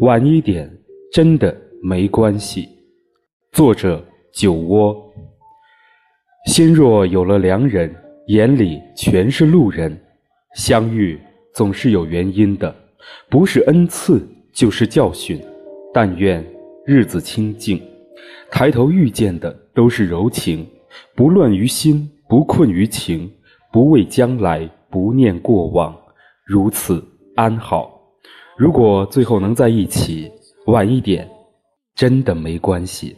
晚一点真的没关系。作者：酒窝。心若有了良人，眼里全是路人。相遇总是有原因的，不是恩赐就是教训。但愿日子清静，抬头遇见的都是柔情，不乱于心，不困于情，不畏将来，不念过往，如此安好。如果最后能在一起，晚一点，真的没关系。